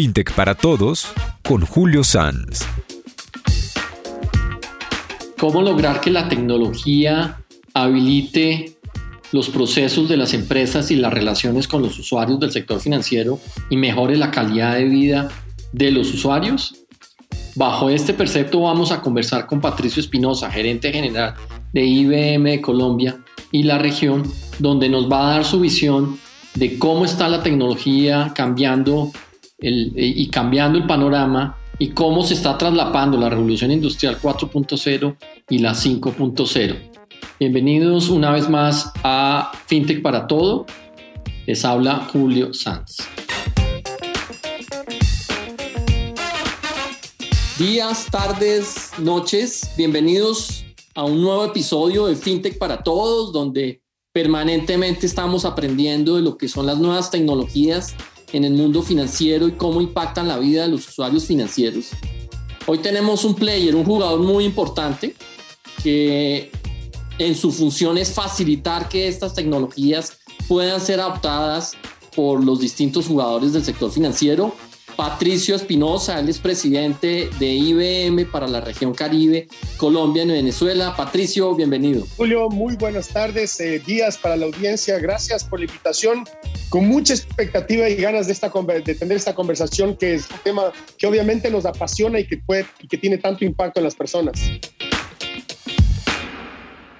FinTech para Todos con Julio Sanz. ¿Cómo lograr que la tecnología habilite los procesos de las empresas y las relaciones con los usuarios del sector financiero y mejore la calidad de vida de los usuarios? Bajo este precepto vamos a conversar con Patricio Espinosa, gerente general de IBM Colombia y la región, donde nos va a dar su visión de cómo está la tecnología cambiando y cambiando el panorama y cómo se está traslapando la revolución industrial 4.0 y la 5.0. Bienvenidos una vez más a FinTech para Todo. Les habla Julio Sanz. Días, tardes, noches, bienvenidos a un nuevo episodio de FinTech para Todos, donde permanentemente estamos aprendiendo de lo que son las nuevas tecnologías en el mundo financiero y cómo impactan la vida de los usuarios financieros. Hoy tenemos un player, un jugador muy importante que en su función es facilitar que estas tecnologías puedan ser adoptadas por los distintos jugadores del sector financiero Patricio Espinosa, él es presidente de IBM para la región Caribe, Colombia y Venezuela. Patricio, bienvenido. Julio, muy buenas tardes, eh, días para la audiencia. Gracias por la invitación. Con mucha expectativa y ganas de, esta, de tener esta conversación, que es un tema que obviamente nos apasiona y que, puede, y que tiene tanto impacto en las personas.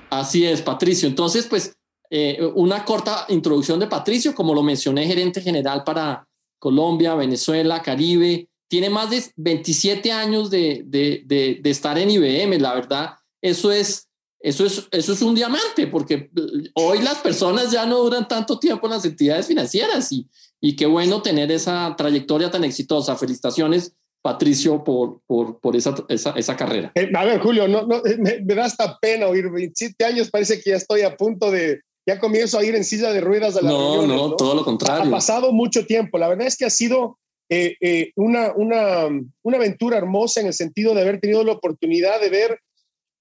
Así es, Patricio. Entonces, pues, eh, una corta introducción de Patricio, como lo mencioné, gerente general para Colombia, Venezuela, Caribe. Tiene más de 27 años de, de, estar en IBM, la verdad. Eso es, eso, es, eso es un diamante, porque hoy las personas ya no duran tanto tiempo en las entidades financieras y, y qué bueno tener esa trayectoria tan exitosa. Felicitaciones, Patricio, por, por, por esa, esa, esa, carrera. Eh, a ver, Julio, no, me, me, da hasta pena oír 27 años, parece que ya estoy a punto de, ya comienzo a ir en silla de ruedas a la no, no, todo lo contrario. Ha pasado mucho tiempo. La verdad es que ha sido eh, eh, una, una, una aventura hermosa en el sentido de haber tenido la oportunidad de ver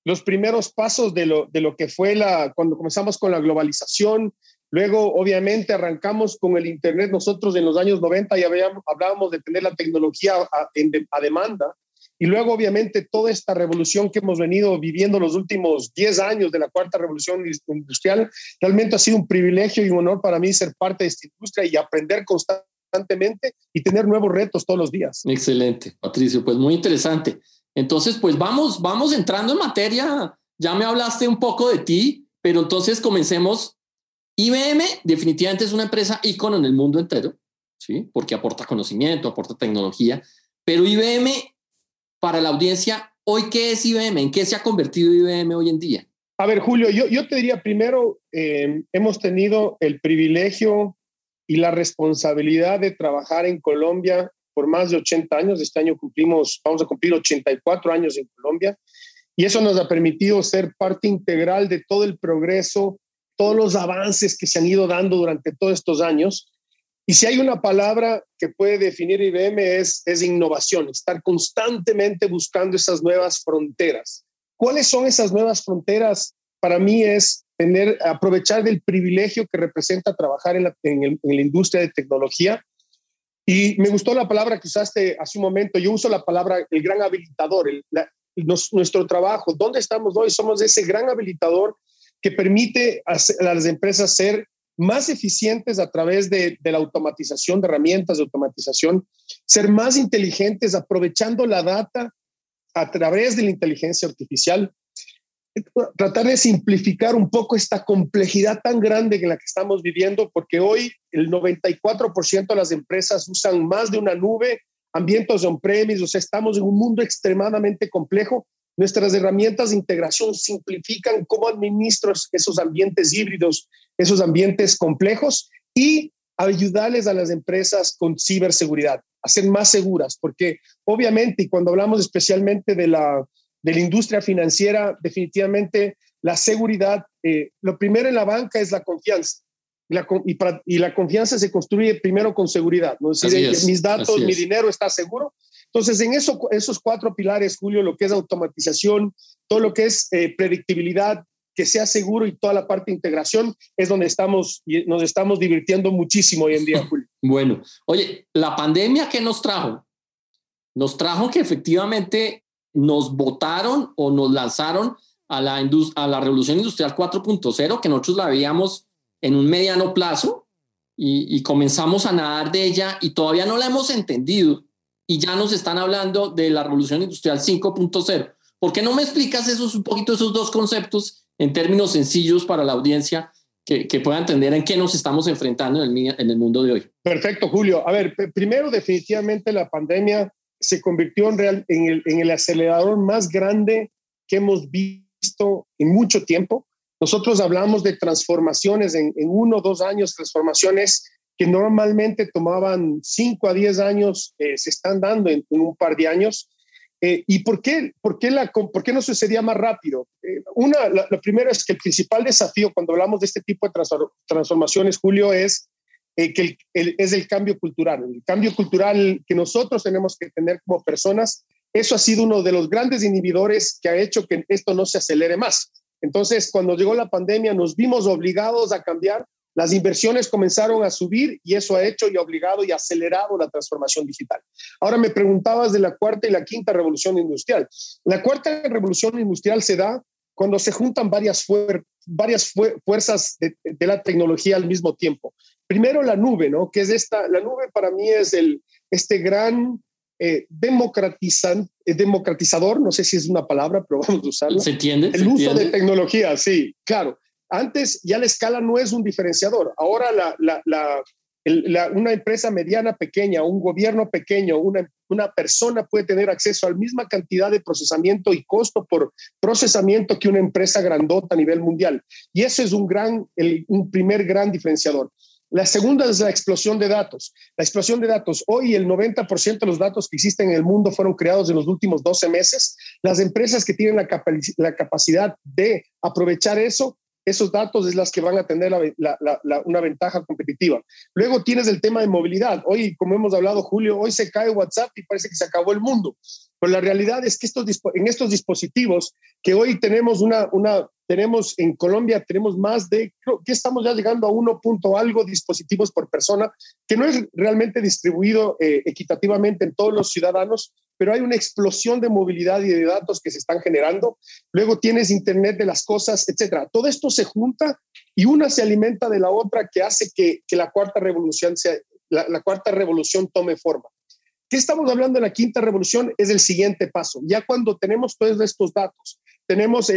los primeros pasos de lo, de lo que fue la, cuando comenzamos con la globalización. Luego, obviamente, arrancamos con el Internet. Nosotros en los años 90 ya hablábamos de tener la tecnología a, a demanda. Y luego, obviamente, toda esta revolución que hemos venido viviendo los últimos 10 años de la cuarta revolución industrial, realmente ha sido un privilegio y un honor para mí ser parte de esta industria y aprender constantemente y tener nuevos retos todos los días. Excelente, Patricio, pues muy interesante. Entonces, pues vamos, vamos entrando en materia. Ya me hablaste un poco de ti, pero entonces comencemos. IBM definitivamente es una empresa ícono en el mundo entero, ¿sí? Porque aporta conocimiento, aporta tecnología, pero IBM para la audiencia, hoy qué es IBM, en qué se ha convertido IBM hoy en día. A ver, Julio, yo, yo te diría primero, eh, hemos tenido el privilegio y la responsabilidad de trabajar en Colombia por más de 80 años. Este año cumplimos, vamos a cumplir 84 años en Colombia. Y eso nos ha permitido ser parte integral de todo el progreso, todos los avances que se han ido dando durante todos estos años. Y si hay una palabra que puede definir IBM es, es innovación, estar constantemente buscando esas nuevas fronteras. ¿Cuáles son esas nuevas fronteras? Para mí es tener, aprovechar del privilegio que representa trabajar en la, en, la industria de tecnología. Y me gustó la palabra que usaste hace un momento. Yo uso la palabra el gran habilitador, el, nuestro trabajo. ¿Dónde estamos hoy? Somos ese gran habilitador que permite a las empresas ser más eficientes a través de, la automatización, de herramientas de automatización, ser más inteligentes aprovechando la data a través de la inteligencia artificial, tratar de simplificar un poco esta complejidad tan grande en la que estamos viviendo, porque hoy el 94% de las empresas usan más de una nube, ambientes on-premise, o sea, estamos en un mundo extremadamente complejo Nuestras herramientas de integración simplifican cómo administro esos ambientes híbridos, esos ambientes complejos y ayudarles a las empresas con ciberseguridad, a ser más seguras, porque obviamente, y cuando hablamos especialmente de la, de la industria financiera, definitivamente la seguridad, eh, lo primero en la banca es la confianza. Y la, y, la confianza se construye primero con seguridad, ¿no? Es decir, mis datos, mi dinero está seguro, entonces, en eso, esos cuatro pilares, Julio, lo que es automatización, todo lo que es eh, predictibilidad, que sea seguro y toda la parte de integración, es donde estamos y nos estamos divirtiendo muchísimo hoy en día, Julio. Bueno, oye, la pandemia, ¿qué nos trajo? Nos trajo que efectivamente nos votaron o nos lanzaron a la, a la revolución industrial 4.0, que nosotros la veíamos en un mediano plazo y, y, comenzamos a nadar de ella y todavía no la hemos entendido y ya nos están hablando de la revolución industrial 5.0. ¿Por qué no me explicas esos, un poquito esos dos conceptos en términos sencillos para la audiencia que, que pueda entender en qué nos estamos enfrentando en el, en mundo de hoy? Perfecto, Julio. A ver, primero definitivamente la pandemia se convirtió en el acelerador más grande que hemos visto en mucho tiempo. Nosotros hablamos de transformaciones en, en uno o dos años, transformaciones que normalmente tomaban cinco a diez años, eh, se están dando en, un par de años. Eh, ¿Y por qué, por, qué la, por qué no sucedía más rápido? Eh, una, la, lo primero es que el principal desafío cuando hablamos de este tipo de transformaciones, Julio, es eh, que es el cambio cultural. El cambio cultural que nosotros tenemos que tener como personas, eso ha sido uno de los grandes inhibidores que ha hecho que esto no se acelere más. Entonces, cuando llegó la pandemia, nos vimos obligados a cambiar las inversiones comenzaron a subir y eso ha hecho y obligado y acelerado la transformación digital. Ahora me preguntabas de la cuarta y la quinta revolución industrial. La cuarta revolución industrial se da cuando se juntan varias, fuer varias fu fuerzas de, de, la tecnología al mismo tiempo. Primero la nube, ¿no? Que es esta, la nube para mí es el, este gran eh, democratizan, eh, democratizador, no sé si es una palabra, pero vamos a usarla. ¿Se entiende? El ¿Se uso entiende? de tecnología, sí, claro. Antes ya la escala no es un diferenciador. Ahora una empresa mediana pequeña, un gobierno pequeño, una, persona puede tener acceso a la misma cantidad de procesamiento y costo por procesamiento que una empresa grandota a nivel mundial. Y eso es un, gran, el, primer gran diferenciador. La segunda es la explosión de datos. La explosión de datos. Hoy el 90% de los datos que existen en el mundo fueron creados en los últimos 12 meses. Las empresas que tienen la capacidad de aprovechar eso esos datos es las que van a tener una ventaja competitiva. Luego tienes el tema de movilidad. Hoy, como hemos hablado, Julio, hoy se cae WhatsApp y parece que se acabó el mundo. Pero la realidad es que estos, en estos dispositivos que hoy tenemos una, una tenemos en Colombia, tenemos más de, creo que estamos ya llegando a 1 punto algo dispositivos por persona, que no es realmente distribuido eh, equitativamente en todos los ciudadanos, pero hay una explosión de movilidad y de datos que se están generando. Luego tienes Internet de las cosas, etcétera. Todo esto se junta y una se alimenta de la otra que hace que, la cuarta revolución la, cuarta revolución tome forma. ¿Qué estamos hablando en la quinta revolución? Es el siguiente paso. Ya cuando tenemos todos estos datos, tenemos,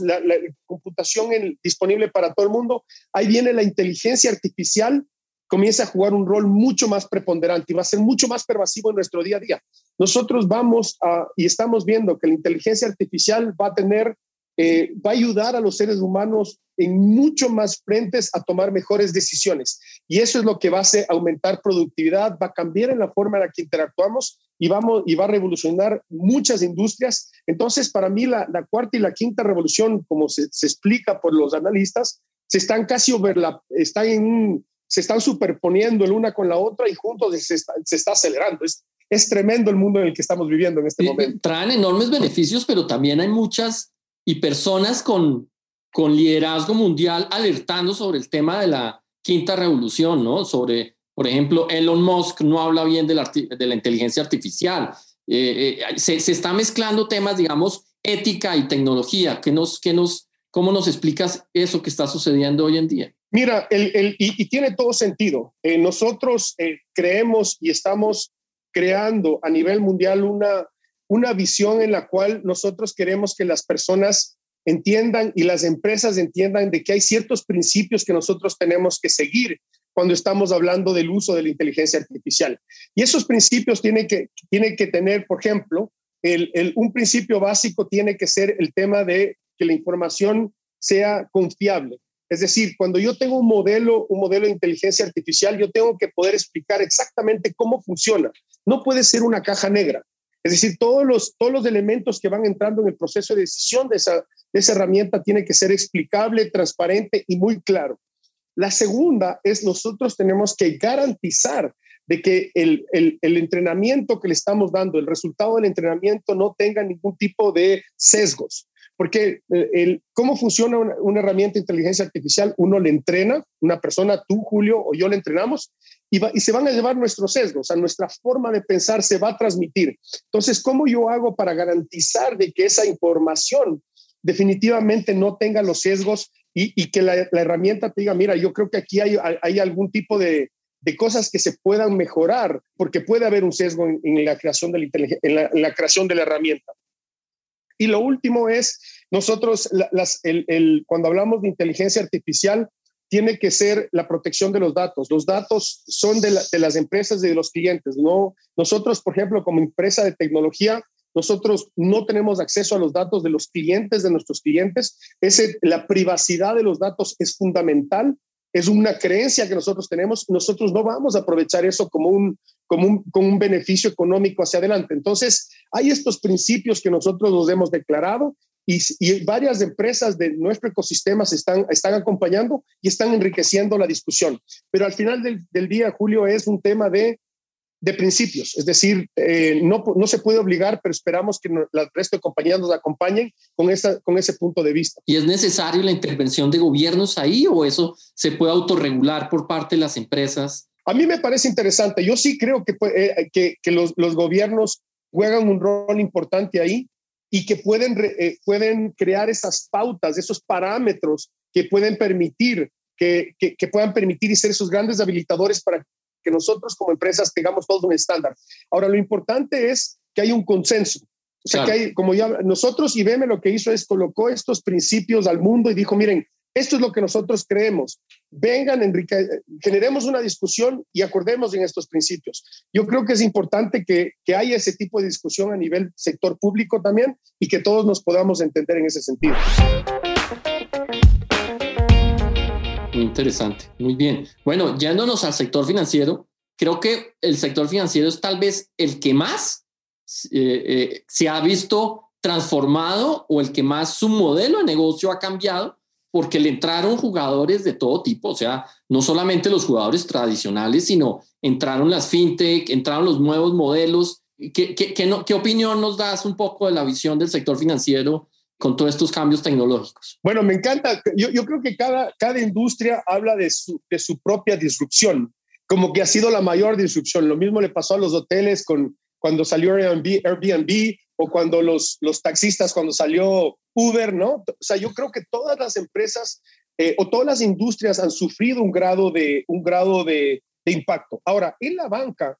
la, computación disponible para todo el mundo, ahí viene la inteligencia artificial, comienza a jugar un rol mucho más preponderante y va a ser mucho más pervasivo en nuestro día a día. Nosotros vamos a, y estamos viendo que la inteligencia artificial va a tener eh, va a ayudar a los seres humanos en mucho más frentes a tomar mejores decisiones. Y eso es lo que va a hacer aumentar productividad, va a cambiar en la forma en la que interactuamos y, vamos, y va a revolucionar muchas industrias. Entonces, para mí, la, la cuarta y la quinta revolución, como se, se, explica por los analistas, se están casi overlap, están en un, se están superponiendo el una con la otra y juntos se está, se está acelerando. Es, es tremendo el mundo en el que estamos viviendo en este y, momento. Traen enormes beneficios, pero también hay muchas y personas con, con liderazgo mundial alertando sobre el tema de la quinta revolución, ¿no? Sobre, por ejemplo, Elon Musk no habla bien de la, de la inteligencia artificial. Eh, eh, se, se está mezclando temas, digamos, ética y tecnología. ¿Qué nos, qué nos, ¿Cómo nos explicas eso que está sucediendo hoy en día? Mira, el, el, y, tiene todo sentido. Eh, nosotros eh, creemos y estamos creando a nivel mundial una, una visión en la cual nosotros queremos que las personas entiendan y las empresas entiendan de que hay ciertos principios que nosotros tenemos que seguir cuando estamos hablando del uso de la inteligencia artificial. Y esos principios tienen que, tienen que tener, por ejemplo, el, el, un principio básico tiene que ser el tema de que la información sea confiable. Es decir, cuando yo tengo un modelo, un modelo de inteligencia artificial, yo tengo que poder explicar exactamente cómo funciona. No puede ser una caja negra. Es decir, todos los, todos los elementos que van entrando en el proceso de decisión de esa, de esa herramienta tiene que ser explicable, transparente y muy claro. La segunda es nosotros tenemos que garantizar de que el, el, el, entrenamiento que le estamos dando, el resultado del entrenamiento no tenga ningún tipo de sesgos. Porque eh, el, cómo funciona una, herramienta de inteligencia artificial, uno le entrena, una persona, tú, Julio, o yo le entrenamos, y, y se van a llevar nuestros sesgos, a nuestra forma de pensar se va a transmitir. Entonces, ¿cómo yo hago para garantizar de que esa información definitivamente no tenga los sesgos y, que la, herramienta te diga, mira, yo creo que aquí hay, hay algún tipo de, de cosas que se puedan mejorar, porque puede haber un sesgo en, la, creación de la, en la, creación de la herramienta. Y lo último es, nosotros, cuando hablamos de inteligencia artificial, tiene que ser la protección de los datos. Los datos son de, de, las empresas y de los clientes. No, nosotros, por ejemplo, como empresa de tecnología, nosotros no tenemos acceso a los datos de los clientes de nuestros clientes. Ese, la privacidad de los datos es fundamental es una creencia que nosotros tenemos, nosotros no vamos a aprovechar eso como un, como un, como un beneficio económico hacia adelante. Entonces, hay estos principios que nosotros nos hemos declarado y, y varias empresas de nuestro ecosistema se están, están acompañando y están enriqueciendo la discusión. Pero al final del, del día, Julio, es un tema de de principios, es decir, eh, no, no se puede obligar, pero esperamos que el resto de compañías nos acompañen con, esa, con ese punto de vista. ¿Y es necesario la intervención de gobiernos ahí o eso se puede autorregular por parte de las empresas? A mí me parece interesante. Yo sí creo que, eh, que, que los, los, gobiernos juegan un rol importante ahí y que pueden, eh, pueden crear esas pautas, esos parámetros que pueden permitir que, que, que, puedan permitir y ser esos grandes habilitadores para que nosotros como empresas tengamos todo un estándar. Ahora, lo importante es que hay un consenso. O sea, que hay, como ya nosotros, IBM lo que hizo es colocó estos principios al mundo y dijo, miren, esto es lo que nosotros creemos. Vengan, Enrique, generemos una discusión y acordemos en estos principios. Yo creo que es importante que, que haya ese tipo de discusión a nivel sector público también y que todos nos podamos entender en ese sentido. Interesante, muy bien. Bueno, yéndonos al sector financiero, creo que el sector financiero es tal vez el que más eh, eh, se ha visto transformado o el que más su modelo de negocio ha cambiado porque le entraron jugadores de todo tipo, o sea, no solamente los jugadores tradicionales, sino entraron las fintech, entraron los nuevos modelos. ¿Qué, qué, qué, qué opinión nos das un poco de la visión del sector financiero con todos estos cambios tecnológicos? Bueno, me encanta. Yo, creo que cada, cada industria habla de su, de su propia disrupción, como que ha sido la mayor disrupción. Lo mismo le pasó a los hoteles con, cuando salió Airbnb, Airbnb o cuando los, los taxistas, cuando salió Uber, ¿no? O sea, yo creo que todas las empresas eh, o todas las industrias han sufrido un grado de, un grado de, impacto. Ahora, en la banca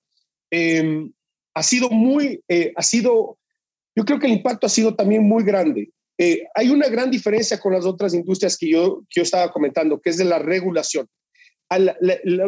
eh, ha sido muy, eh, ha sido, yo creo que el impacto ha sido también muy grande. Eh, hay una gran diferencia con las otras industrias que yo, estaba comentando, que es de la regulación.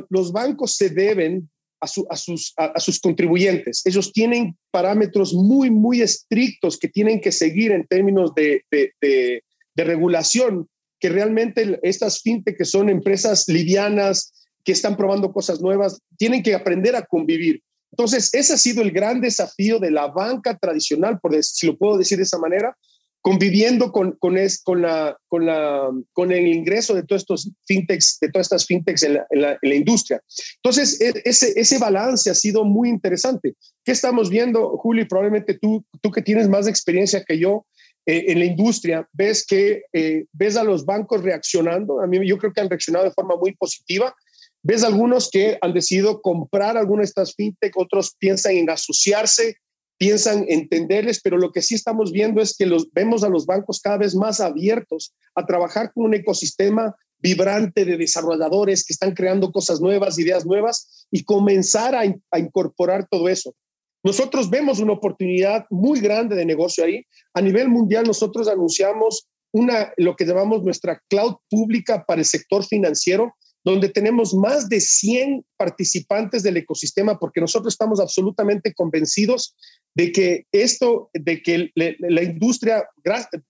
los bancos se deben a, sus, contribuyentes. Ellos tienen parámetros muy, muy estrictos que tienen que seguir en términos de, de, regulación, que realmente estas fintech, que son empresas livianas, que están probando cosas nuevas, tienen que aprender a convivir. Entonces, ese ha sido el gran desafío de la banca tradicional, por si lo puedo decir de esa manera, conviviendo con, con, es, con, la, con, la, con el ingreso de todos estos fintechs, de todas estas fintechs en la, industria. Entonces, e, ese, ese balance ha sido muy interesante. ¿Qué estamos viendo, Juli? Probablemente tú, tú que tienes más experiencia que yo eh, en la industria, ves que eh, ves a los bancos reaccionando. A mí yo creo que han reaccionado de forma muy positiva. Ves algunos que han decidido comprar alguna de estas fintech, otros piensan en asociarse piensan entenderles, pero lo que sí estamos viendo es que los, vemos a los bancos cada vez más abiertos a trabajar con un ecosistema vibrante de desarrolladores que están creando cosas nuevas, ideas nuevas y comenzar a, a incorporar todo eso. Nosotros vemos una oportunidad muy grande de negocio ahí. A nivel mundial, nosotros anunciamos una, lo que llamamos nuestra cloud pública para el sector financiero, donde tenemos más de 100 participantes del ecosistema, porque nosotros estamos absolutamente convencidos de que esto, de que la industria,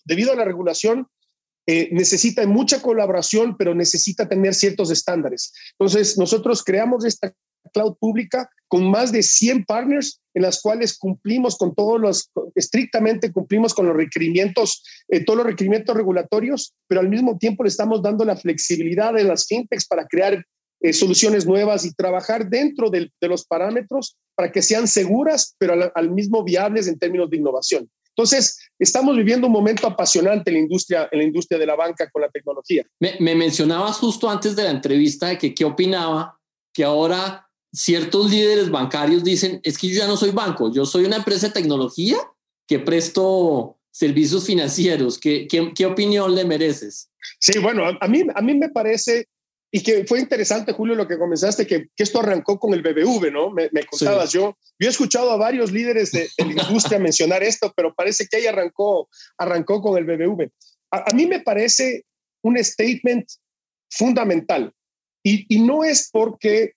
debido a la regulación, eh, necesita mucha colaboración, pero necesita tener ciertos estándares. Entonces, nosotros creamos esta cloud pública con más de 100 partners en las cuales cumplimos con todos los, estrictamente cumplimos con los requerimientos, eh, todos los requerimientos regulatorios, pero al mismo tiempo le estamos dando la flexibilidad de las fintechs para crear eh, soluciones nuevas y trabajar dentro de, los parámetros para que sean seguras, pero al, mismo viables en términos de innovación. Entonces, estamos viviendo un momento apasionante en la industria, en la industria de la banca con la tecnología. Me, me mencionabas justo antes de la entrevista de que qué opinaba que ahora ciertos líderes bancarios dicen, es que yo ya no soy banco, yo soy una empresa de tecnología que presto servicios financieros. ¿Qué, qué, qué opinión le mereces? Sí, bueno, a, mí, a mí me parece, y que fue interesante, Julio, lo que comenzaste, que, que esto arrancó con el BBV, ¿no? Me, me contabas, yo, yo he escuchado a varios líderes de, de la industria mencionar esto, pero parece que ahí arrancó, arrancó con el BBV. A, a mí me parece un statement fundamental. Y, y, no es porque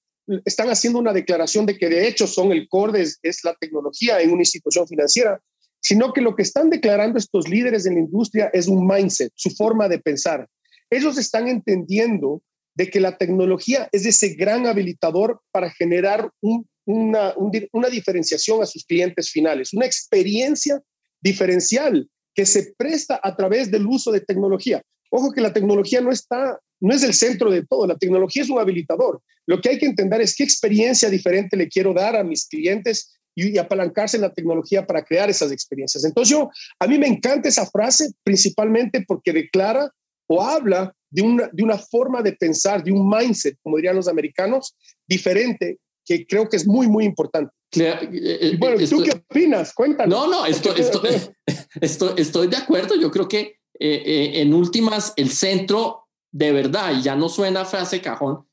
están haciendo una declaración de que de hecho son el core, de, es la tecnología en una institución financiera, sino que lo que están declarando estos líderes en la industria es un mindset, su forma de pensar. Ellos están entendiendo de que la tecnología es ese gran habilitador para generar un, una, un, una diferenciación a sus clientes finales, una experiencia diferencial que se presta a través del uso de tecnología. Ojo que la tecnología no está, no es el centro de todo, la tecnología es un habilitador. Lo que hay que entender es qué experiencia diferente le quiero dar a mis clientes y, y, apalancarse en la tecnología para crear esas experiencias. Entonces yo, a mí me encanta esa frase principalmente porque declara o habla de una, de una forma de pensar, de un mindset, como dirían los americanos, diferente, que creo que es muy, muy importante. Claro, y bueno, ¿tú estoy, qué opinas? Cuéntanos. No, no, esto, esto, esto, estoy de acuerdo. Yo creo que eh, eh, en últimas el centro de verdad, y ya no suena frase cajón,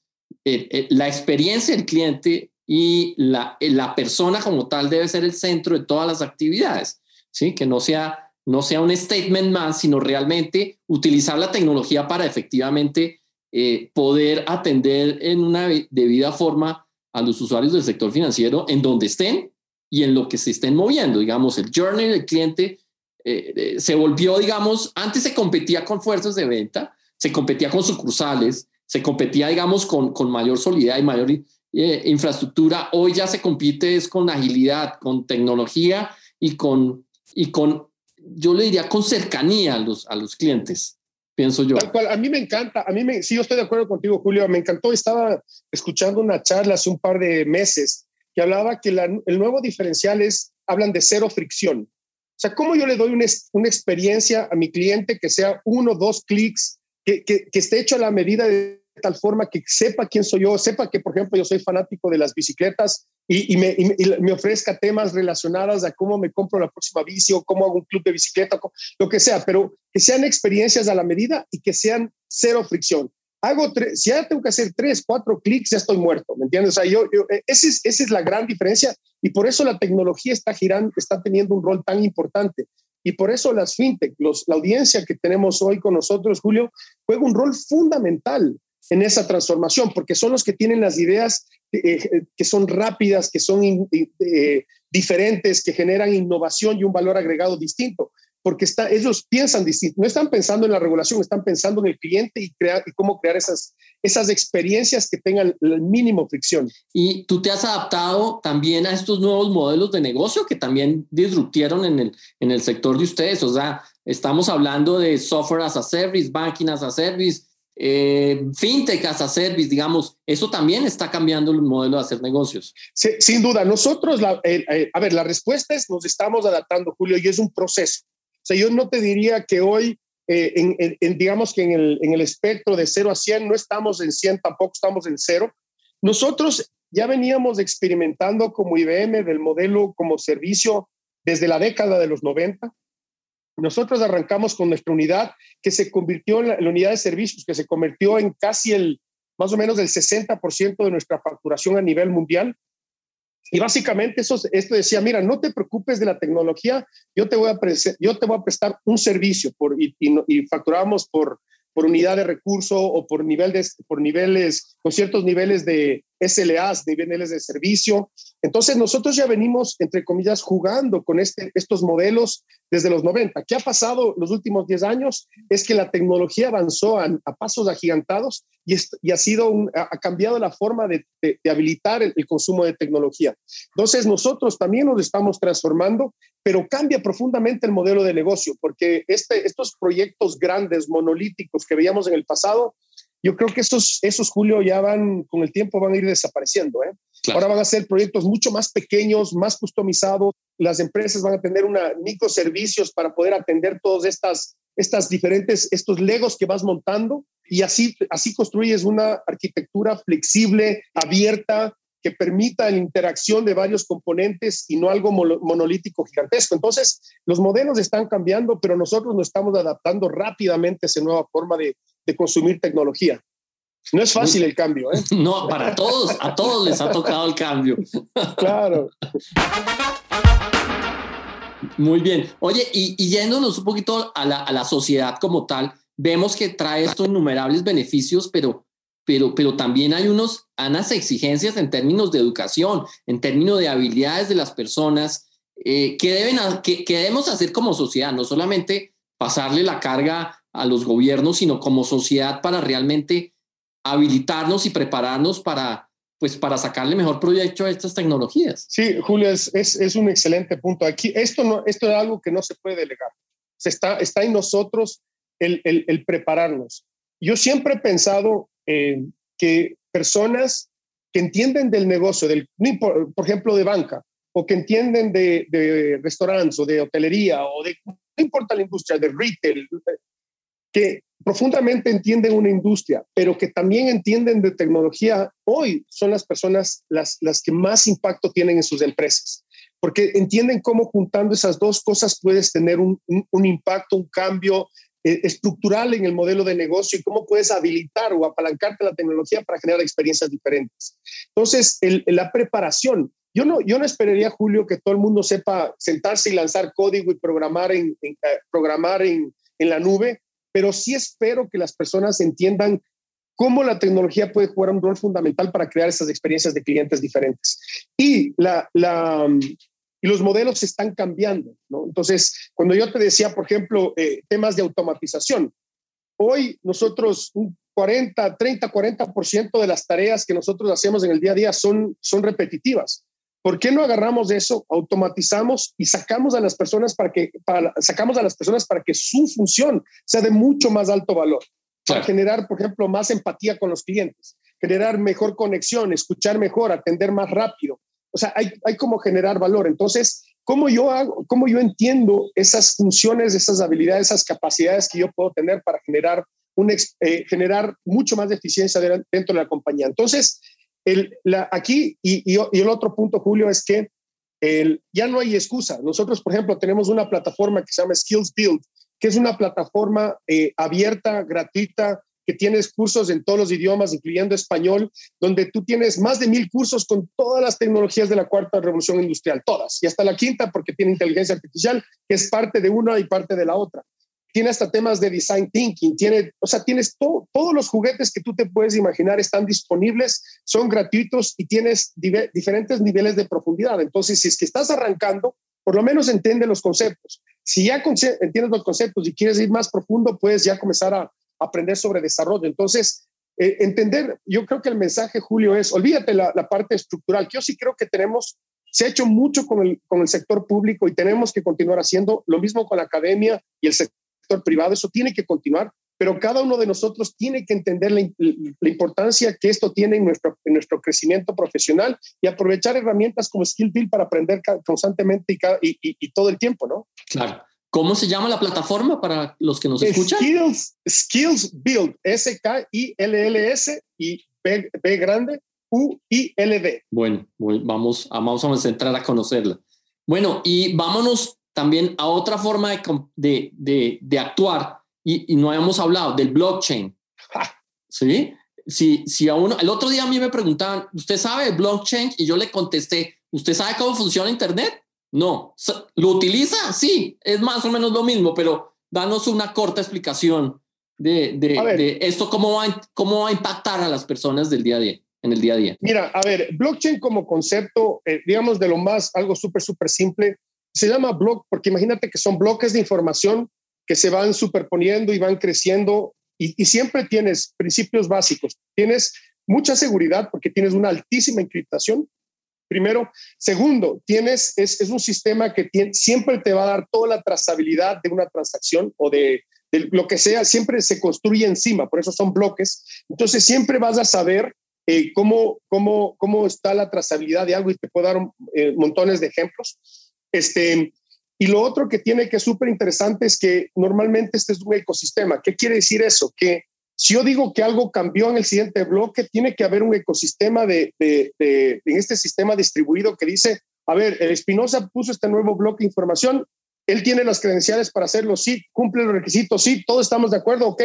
eh, eh, la experiencia del cliente y la, la persona como tal debe ser el centro de todas las actividades, ¿sí? Que no sea, no sea un statement más, sino realmente utilizar la tecnología para efectivamente eh, poder atender en una debida forma a los usuarios del sector financiero en donde estén y en lo que se estén moviendo. Digamos, el journey del cliente eh, eh, se volvió, digamos, antes se competía con fuerzas de venta, se competía con sucursales, se competía, digamos, con, con mayor solidez y mayor infraestructura. Hoy ya se compite es con agilidad, con tecnología y con, y con yo le diría, con cercanía a los, a los clientes, pienso yo. Tal cual, a mí me encanta, a mí me, sí, yo estoy de acuerdo contigo, Julio, me encantó, estaba escuchando una charla hace un par de meses que hablaba que el nuevo diferencial es, hablan de cero fricción. O sea, ¿cómo yo le doy una, una experiencia a mi cliente que sea uno, dos clics, que, que, que esté hecho a la medida de tal forma que sepa quién soy yo, sepa que, por ejemplo, yo soy fanático de las bicicletas y, y, me, y, me, ofrezca temas relacionados a cómo me compro la próxima bici o cómo hago un club de bicicleta, lo que sea, pero que sean experiencias a la medida y que sean cero fricción. Hago tres, si ya tengo que hacer tres, cuatro clics, ya estoy muerto, ¿me entiendes? O sea, yo, yo esa, es, esa es la gran diferencia y por eso la tecnología está girando, está teniendo un rol tan importante. Y por eso las fintech, los, la audiencia que tenemos hoy con nosotros, Julio, juega un rol fundamental en esa transformación, porque son los que tienen las ideas eh, que son rápidas, que son eh, diferentes, que generan innovación y un valor agregado distinto, porque está, ellos piensan distinto, no están pensando en la regulación, están pensando en el cliente y, crear, y cómo crear esas, esas experiencias que tengan el mínimo fricción. Y tú te has adaptado también a estos nuevos modelos de negocio que también disruptieron en el, en el sector de ustedes, o sea, estamos hablando de software as a service, banking as a service, eh, fintech as a service, digamos, eso también está cambiando el modelo de hacer negocios. Sí, sin duda, nosotros, la, eh, eh, a ver, la respuesta es nos estamos adaptando, Julio, y es un proceso. O sea, yo no te diría que hoy, eh, en, en, en, digamos que en el, en el espectro de 0 a 100, no estamos en 100, tampoco estamos en 0. Nosotros ya veníamos experimentando como IBM del modelo como servicio desde la década de los 90 nosotros arrancamos con nuestra unidad que se convirtió en la, la, unidad de servicios, que se convirtió en casi el, más o menos el 60% de nuestra facturación a nivel mundial. Y básicamente eso, esto decía, mira, no te preocupes de la tecnología, yo te voy a, yo te voy a prestar un servicio por, y, y, y facturamos por, por unidad de recurso o por, nivel de, por niveles, con ciertos niveles de SLAs, niveles de servicio. Entonces nosotros ya venimos, entre comillas, jugando con este, estos modelos desde los 90. ¿Qué ha pasado los últimos 10 años? Es que la tecnología avanzó a, a pasos agigantados y, es, y, ha, sido un, ha cambiado la forma de, de, de habilitar el, el, consumo de tecnología. Entonces nosotros también nos estamos transformando, pero cambia profundamente el modelo de negocio, porque este, estos proyectos grandes, monolíticos que veíamos en el pasado, yo creo que esos, esos Julio, ya van, con el tiempo van a ir desapareciendo. ¿eh? Ahora van a ser proyectos mucho más pequeños, más customizados. Las empresas van a tener una microservicios para poder atender todos estas, estas diferentes, estos legos que vas montando y así, así construyes una arquitectura flexible, abierta, que permita la interacción de varios componentes y no algo monolítico gigantesco. Entonces, los modelos están cambiando, pero nosotros nos estamos adaptando rápidamente a esa nueva forma de, de consumir tecnología. No es fácil el cambio, ¿eh? No, para todos, a todos les ha tocado el cambio. Claro. Muy bien. Oye, y, yéndonos un poquito a la, a la, sociedad como tal, vemos que trae estos innumerables beneficios, pero, pero, pero también hay unos, unas exigencias en términos de educación, en términos de habilidades de las personas, eh, que, deben, que, que debemos hacer como sociedad, no solamente pasarle la carga a los gobiernos, sino como sociedad para realmente habilitarnos y prepararnos para, pues, para sacarle mejor provecho a estas tecnologías. Sí, Julio, es, es, un excelente punto. Aquí, esto, no, esto es algo que no se puede delegar. Se está, está en nosotros el, el, prepararnos. Yo siempre he pensado eh, que personas que entienden del negocio, del, por ejemplo, de banca, o que entienden de, de restaurantes o de hotelería, o de, no importa la industria, de retail, que profundamente entienden una industria, pero que también entienden de tecnología, hoy son las personas las, las que más impacto tienen en sus empresas, porque entienden cómo juntando esas dos cosas puedes tener un, un, impacto, un cambio eh, estructural en el modelo de negocio y cómo puedes habilitar o apalancarte la tecnología para generar experiencias diferentes. Entonces, la preparación. Yo no, yo no esperaría, Julio, que todo el mundo sepa sentarse y lanzar código y programar en, eh, programar en, en la nube pero sí espero que las personas entiendan cómo la tecnología puede jugar un rol fundamental para crear esas experiencias de clientes diferentes. Y, la, la, y los modelos están cambiando. ¿no? Entonces, cuando yo te decía, por ejemplo, eh, temas de automatización, hoy nosotros un 40, 30, 40% de las tareas que nosotros hacemos en el día a día son, son repetitivas. ¿Por qué no agarramos eso, automatizamos y sacamos a las personas para que, para, sacamos a las personas para que su función sea de mucho más alto valor? Para generar, por ejemplo, más empatía con los clientes, generar mejor conexión, escuchar mejor, atender más rápido. O sea, hay, hay como generar valor. Entonces, ¿cómo yo hago, cómo yo entiendo esas funciones, esas habilidades, esas capacidades que yo puedo tener para generar, un, eh, generar mucho más de eficiencia dentro de la compañía? Entonces, aquí, y, el otro punto, Julio, es que ya no hay excusa. Nosotros, por ejemplo, tenemos una plataforma que se llama Skills Build, que es una plataforma eh, abierta, gratuita, que tienes cursos en todos los idiomas, incluyendo español, donde tú tienes más de mil cursos con todas las tecnologías de la cuarta revolución industrial, todas, y hasta la quinta, porque tiene inteligencia artificial, que es parte de una y parte de la otra tiene hasta temas de design thinking, tiene, o sea, tienes todo, todos los juguetes que tú te puedes imaginar están disponibles, son gratuitos y tienes diferentes niveles de profundidad. Entonces, si es que estás arrancando, por lo menos entiende los conceptos. Si ya entiendes los conceptos y quieres ir más profundo, puedes ya comenzar a aprender sobre desarrollo. Entonces, eh, entender, yo creo que el mensaje, Julio, es, olvídate la, la parte estructural, que yo sí creo que tenemos se ha hecho mucho con el, con el sector público y tenemos que continuar haciendo lo mismo con la academia y el sector privado, eso tiene que continuar, pero cada uno de nosotros tiene que entender la, importancia que esto tiene en nuestro, en nuestro crecimiento profesional y aprovechar herramientas como Skill Build para aprender constantemente y, y, todo el tiempo, ¿no? Claro. ¿Cómo se llama la plataforma para los que nos escuchan? Skills, Skills Build, S-K-I-L-L-S y B, B grande, U-I-L-D. Bueno, vamos, vamos a entrar a conocerla. Bueno, y vámonos también a otra forma de, de, de, actuar y, no habíamos hablado del blockchain. ¿Sí? Si, si a uno, el otro día a mí me preguntaban, ¿usted sabe el blockchain? Y yo le contesté, ¿usted sabe cómo funciona Internet? No. ¿Lo utiliza? Sí, es más o menos lo mismo, pero danos una corta explicación de, de, de esto, cómo va, cómo va a impactar a las personas del día a día en el día a día? Mira, a ver, blockchain como concepto, eh, digamos de lo más, algo súper, súper simple, se llama block porque imagínate que son bloques de información que se van superponiendo y van creciendo y, siempre tienes principios básicos. Tienes mucha seguridad porque tienes una altísima encriptación. Primero. Segundo, tienes, es, un sistema que siempre te va a dar toda la trazabilidad de una transacción o de, lo que sea, siempre se construye encima, por eso son bloques. Entonces siempre vas a saber eh, cómo, cómo, cómo está la trazabilidad de algo y te puedo dar eh, montones de ejemplos. Este, y lo otro que tiene que es súper interesante es que normalmente este es un ecosistema. ¿Qué quiere decir eso? Que si yo digo que algo cambió en el siguiente bloque, tiene que haber un ecosistema de, de, de en este sistema distribuido que dice, a ver, Espinosa puso este nuevo bloque de información, él tiene las credenciales para hacerlo, sí, cumple los requisitos, sí, todos estamos de acuerdo, ok,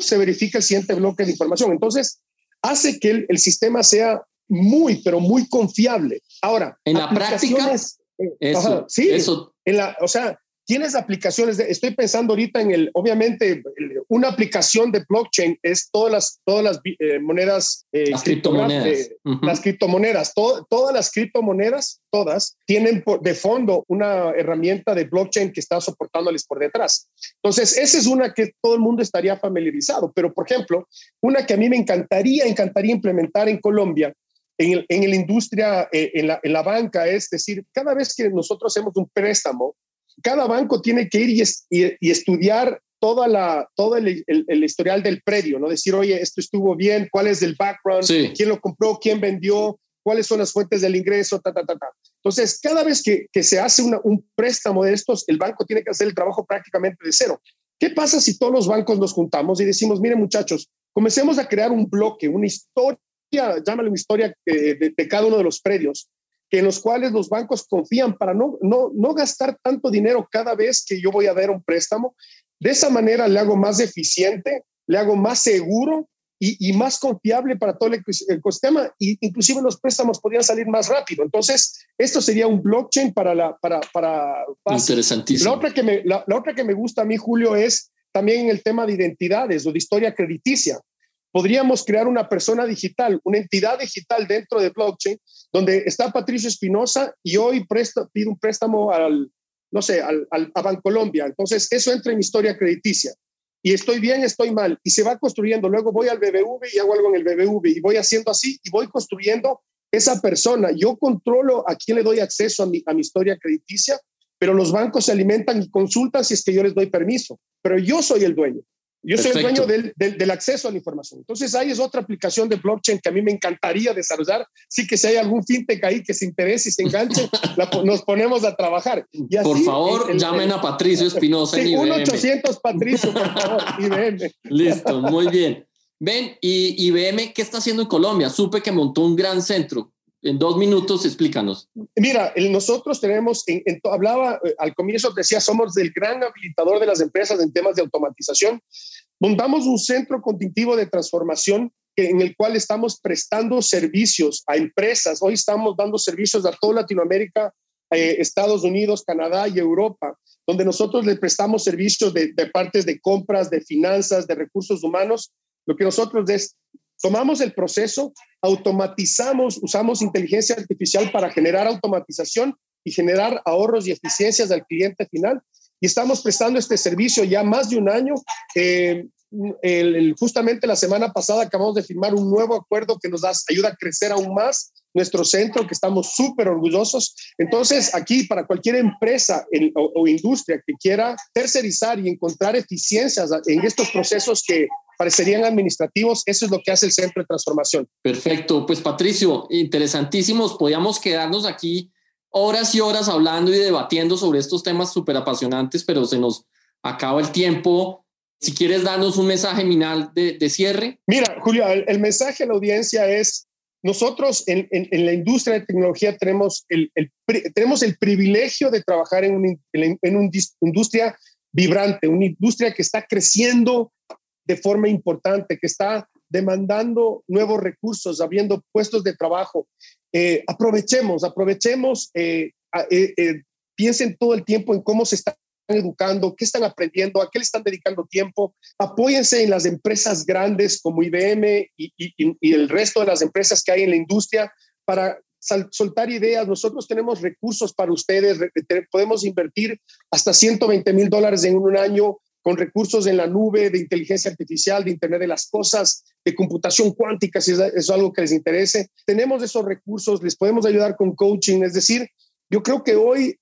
se verifica el siguiente bloque de información. Entonces, hace que el, el sistema sea muy, pero muy confiable. Ahora, en la práctica, eh, eso, sí, eso. En la, o sea, tienes aplicaciones, estoy pensando ahorita en el, obviamente, una aplicación de blockchain es todas las, todas las eh, monedas. Eh, las criptomonedas. Las criptomonedas, todas las criptomonedas, todas, tienen de fondo una herramienta de blockchain que está soportándoles por detrás. Entonces, esa es una que todo el mundo estaría familiarizado, pero por ejemplo, una que a mí me encantaría, encantaría implementar en Colombia, en, en la industria, eh, en, la, en la banca, es decir, cada vez que nosotros hacemos un préstamo, cada banco tiene que ir y, estudiar toda la, todo el, historial del predio, ¿no? Decir, oye, esto estuvo bien, cuál es el background, quién lo compró, quién vendió, cuáles son las fuentes del ingreso, ta, ta, ta, ta. Entonces, cada vez que, se hace un préstamo de estos, el banco tiene que hacer el trabajo prácticamente de cero. ¿Qué pasa si todos los bancos nos juntamos y decimos, miren muchachos, comencemos a crear un bloque, una historia, llámale una historia eh, de cada uno de los predios, que en los cuales los bancos confían para no, no, no gastar tanto dinero cada vez que yo voy a dar un préstamo. De esa manera le hago más eficiente, le hago más seguro y, y, más confiable para todo el ecosistema y inclusive los préstamos podrían salir más rápido. Entonces, esto sería un blockchain para la... Para, para Interesantísimo. La otra, que me, la, la otra que me gusta a mí, Julio, es también el tema de identidades o de historia crediticia podríamos crear una persona digital, una entidad digital dentro de blockchain, donde está Patricio Espinosa y hoy presta, pide un préstamo al, no sé, al, Bancolombia. Entonces, eso entra en mi historia crediticia. Y estoy bien, estoy mal. Y se va construyendo. Luego voy al BBV y hago algo en el BBV y voy haciendo así y voy construyendo esa persona. Yo controlo a quién le doy acceso a mi, a mi historia crediticia, pero los bancos se alimentan y consultan si es que yo les doy permiso. Pero yo soy el dueño. Yo soy el dueño del, del, acceso a la información. Entonces, ahí es otra aplicación de blockchain que a mí me encantaría desarrollar. Sí que si hay algún fintech ahí que se interese y se enganche, nos ponemos a trabajar. Y por favor, llamen a Patricio Espinosa sí, 1-800 Patricio, por favor, IBM. Listo, muy bien. Ven, y IBM, ¿qué está haciendo en Colombia? Supe que montó un gran centro. En dos minutos, explícanos. Mira, nosotros tenemos, en, hablaba eh, al comienzo, decía, somos el gran habilitador de las empresas en temas de automatización. Montamos un centro cognitivo de transformación en el cual estamos prestando servicios a empresas. Hoy estamos dando servicios a toda Latinoamérica, eh, Estados Unidos, Canadá y Europa, donde nosotros le prestamos servicios de, de partes de compras, de finanzas, de recursos humanos. Lo que nosotros es Tomamos el proceso, automatizamos, usamos inteligencia artificial para generar automatización y generar ahorros y eficiencias al cliente final. Y estamos prestando este servicio ya más de un año. Eh, justamente la semana pasada acabamos de firmar un nuevo acuerdo que nos da, ayuda a crecer aún más nuestro centro, que estamos súper orgullosos. Entonces, aquí para cualquier empresa o, industria que quiera tercerizar y encontrar eficiencias en estos procesos que parecerían administrativos. Eso es lo que hace el Centro de Transformación. Perfecto. Pues Patricio, interesantísimos. Podíamos quedarnos aquí horas y horas hablando y debatiendo sobre estos temas súper apasionantes, pero se nos acaba el tiempo. Si quieres darnos un mensaje final de, cierre. Mira, Julio, el, mensaje a la audiencia es, nosotros en, en, la industria de tecnología tenemos el, el, tenemos el privilegio de trabajar en una, en una industria vibrante, una industria que está creciendo de forma importante, que está demandando nuevos recursos, abriendo puestos de trabajo. Eh, aprovechemos, aprovechemos, eh, eh, piensen todo el tiempo en cómo se están educando, qué están aprendiendo, a qué le están dedicando tiempo. Apóyense en las empresas grandes como IBM y, y el resto de las empresas que hay en la industria para soltar ideas. Nosotros tenemos recursos para ustedes, podemos invertir hasta 120 mil dólares en un año con recursos en la nube de inteligencia artificial, de Internet de las Cosas, de computación cuántica, si es algo que les interese. Tenemos esos recursos, les podemos ayudar con coaching, es decir, yo creo que hoy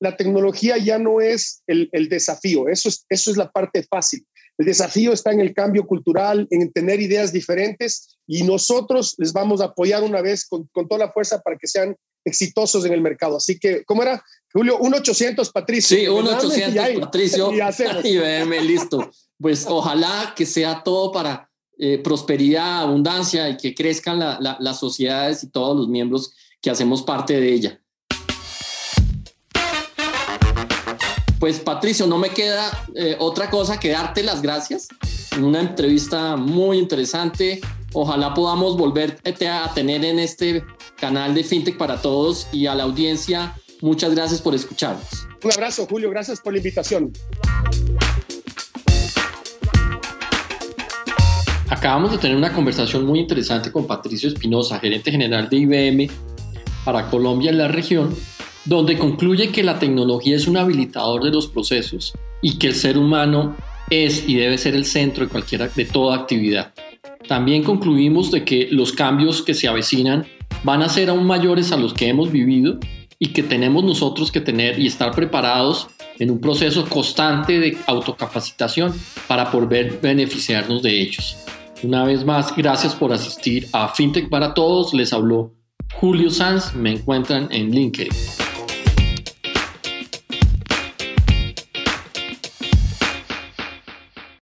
la tecnología ya no es el, desafío, eso es, la parte fácil. El desafío está en el cambio cultural, en tener ideas diferentes y nosotros les vamos a apoyar una vez con toda la fuerza para que sean exitosos en el mercado. Así que, ¿cómo era? Julio, 1-800 Patricio. Sí, 1-800 Patricio. Y, y listo. Pues ojalá que sea todo para eh, prosperidad, abundancia y que crezcan la, la, las sociedades y todos los miembros que hacemos parte de ella. Pues Patricio, no me queda eh, otra cosa que darte las gracias en una entrevista muy interesante. Ojalá podamos volver a tener en este canal de FinTech para todos y a la audiencia. Muchas gracias por escucharnos. Un abrazo, Julio. Gracias por la invitación. Acabamos de tener una conversación muy interesante con Patricio Espinosa, gerente general de IBM para Colombia en la región, donde concluye que la tecnología es un habilitador de los procesos y que el ser humano es y debe ser el centro de cualquiera de toda actividad. También concluimos de que los cambios que se avecinan van a ser aún mayores a los que hemos vivido y que tenemos nosotros que tener y estar preparados en un proceso constante de autocapacitación para poder beneficiarnos de ellos. Una vez más, gracias por asistir a FinTech para Todos. Les habló Julio Sanz. Me encuentran en LinkedIn.